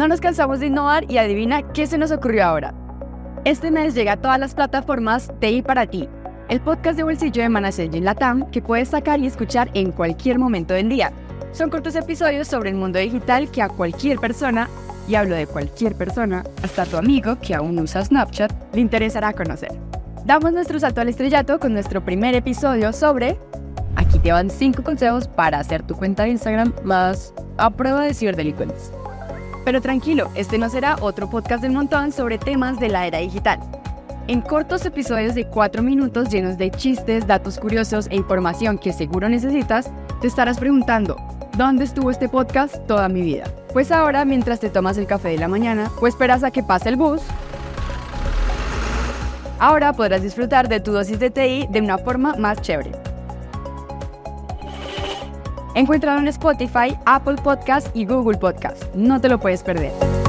No nos cansamos de innovar y adivina qué se nos ocurrió ahora. Este mes llega a todas las plataformas TI para ti, el podcast de bolsillo de Manassetti Latam que puedes sacar y escuchar en cualquier momento del día. Son cortos episodios sobre el mundo digital que a cualquier persona, y hablo de cualquier persona, hasta tu amigo que aún usa Snapchat, le interesará conocer. Damos nuestro salto al estrellato con nuestro primer episodio sobre... Aquí te van 5 consejos para hacer tu cuenta de Instagram más a prueba de ciberdelincuentes. Pero tranquilo, este no será otro podcast del montón sobre temas de la era digital. En cortos episodios de 4 minutos llenos de chistes, datos curiosos e información que seguro necesitas, te estarás preguntando, ¿dónde estuvo este podcast toda mi vida? Pues ahora, mientras te tomas el café de la mañana o esperas a que pase el bus, ahora podrás disfrutar de tu dosis de TI de una forma más chévere. Encuéntralo en Spotify, Apple Podcast y Google Podcast. No te lo puedes perder.